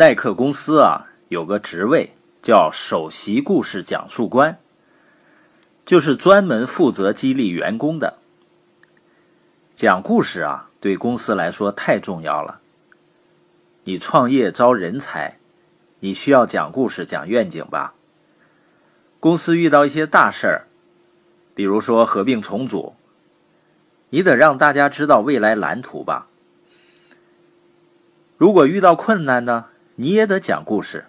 耐克公司啊，有个职位叫首席故事讲述官，就是专门负责激励员工的。讲故事啊，对公司来说太重要了。你创业招人才，你需要讲故事、讲愿景吧？公司遇到一些大事儿，比如说合并重组，你得让大家知道未来蓝图吧。如果遇到困难呢？你也得讲故事，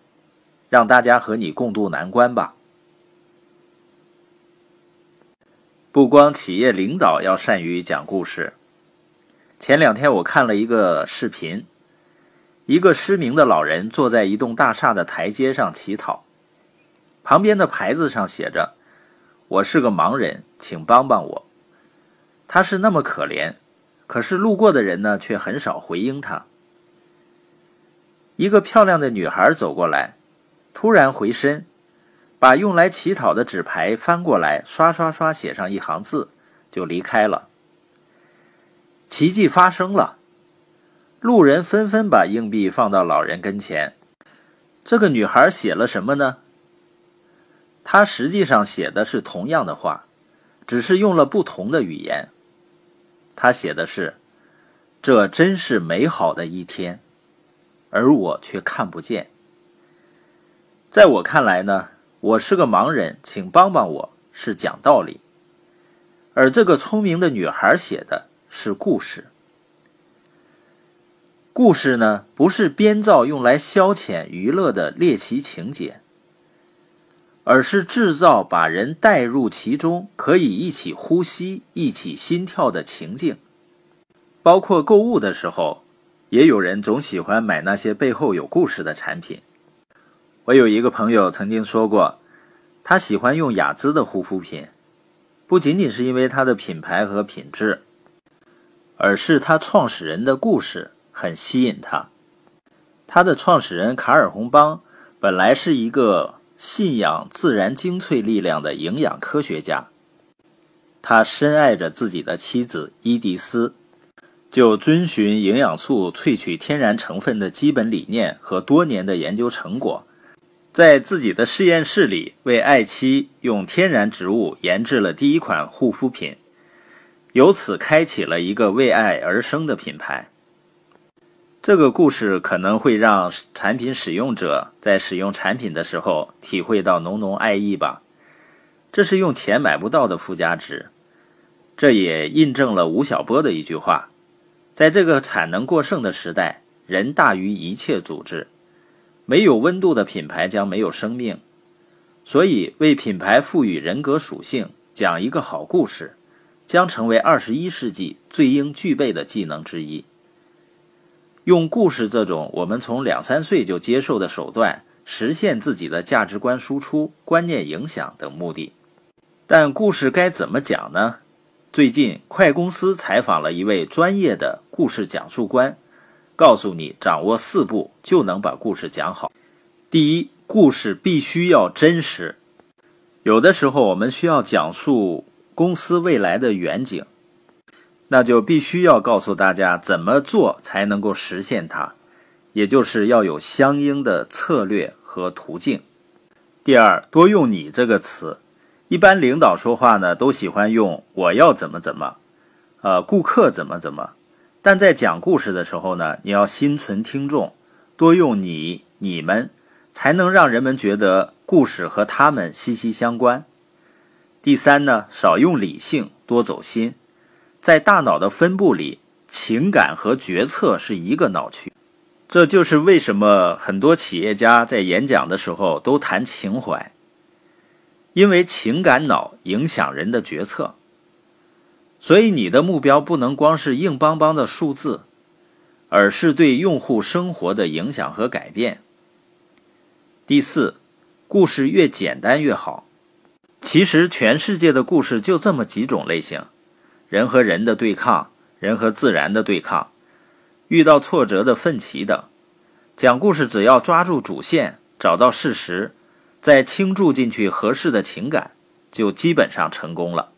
让大家和你共度难关吧。不光企业领导要善于讲故事。前两天我看了一个视频，一个失明的老人坐在一栋大厦的台阶上乞讨，旁边的牌子上写着：“我是个盲人，请帮帮我。”他是那么可怜，可是路过的人呢，却很少回应他。一个漂亮的女孩走过来，突然回身，把用来乞讨的纸牌翻过来，刷刷刷写上一行字，就离开了。奇迹发生了，路人纷纷把硬币放到老人跟前。这个女孩写了什么呢？她实际上写的是同样的话，只是用了不同的语言。她写的是：“这真是美好的一天。”而我却看不见。在我看来呢，我是个盲人，请帮帮我，是讲道理。而这个聪明的女孩写的是故事。故事呢，不是编造用来消遣娱乐的猎奇情节，而是制造把人带入其中，可以一起呼吸、一起心跳的情境。包括购物的时候。也有人总喜欢买那些背后有故事的产品。我有一个朋友曾经说过，他喜欢用雅姿的护肤品，不仅仅是因为它的品牌和品质，而是它创始人的故事很吸引他。他的创始人卡尔洪邦本来是一个信仰自然精粹力量的营养科学家，他深爱着自己的妻子伊迪丝。就遵循营养素萃取天然成分的基本理念和多年的研究成果，在自己的实验室里为爱妻用天然植物研制了第一款护肤品，由此开启了一个为爱而生的品牌。这个故事可能会让产品使用者在使用产品的时候体会到浓浓爱意吧，这是用钱买不到的附加值。这也印证了吴晓波的一句话。在这个产能过剩的时代，人大于一切组织。没有温度的品牌将没有生命。所以，为品牌赋予人格属性，讲一个好故事，将成为二十一世纪最应具备的技能之一。用故事这种我们从两三岁就接受的手段，实现自己的价值观输出、观念影响等目的。但故事该怎么讲呢？最近，快公司采访了一位专业的故事讲述官，告诉你掌握四步就能把故事讲好。第一，故事必须要真实。有的时候，我们需要讲述公司未来的远景，那就必须要告诉大家怎么做才能够实现它，也就是要有相应的策略和途径。第二，多用“你”这个词。一般领导说话呢，都喜欢用“我要怎么怎么”，呃，顾客怎么怎么。但在讲故事的时候呢，你要心存听众，多用“你”“你们”，才能让人们觉得故事和他们息息相关。第三呢，少用理性，多走心。在大脑的分布里，情感和决策是一个脑区。这就是为什么很多企业家在演讲的时候都谈情怀。因为情感脑影响人的决策，所以你的目标不能光是硬邦邦的数字，而是对用户生活的影响和改变。第四，故事越简单越好。其实全世界的故事就这么几种类型：人和人的对抗，人和自然的对抗，遇到挫折的奋起等。讲故事只要抓住主线，找到事实。再倾注进去合适的情感，就基本上成功了。